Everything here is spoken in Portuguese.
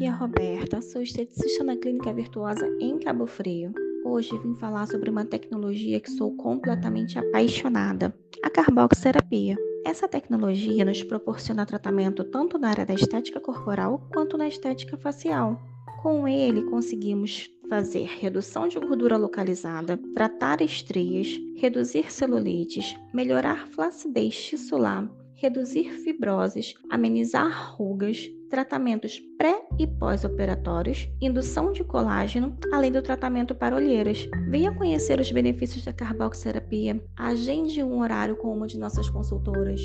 dia, Roberta. Sou esteticista na Clínica Virtuosa em Cabo Frio. Hoje vim falar sobre uma tecnologia que sou completamente apaixonada, a carboxterapia. Essa tecnologia nos proporciona tratamento tanto na área da estética corporal quanto na estética facial. Com ele, conseguimos fazer redução de gordura localizada, tratar estrias, reduzir celulites, melhorar flacidez tissular, reduzir fibroses, amenizar rugas, tratamentos pré e pós-operatórios, indução de colágeno, além do tratamento para olheiras. Venha conhecer os benefícios da carboxterapia. Agende um horário com uma de nossas consultoras.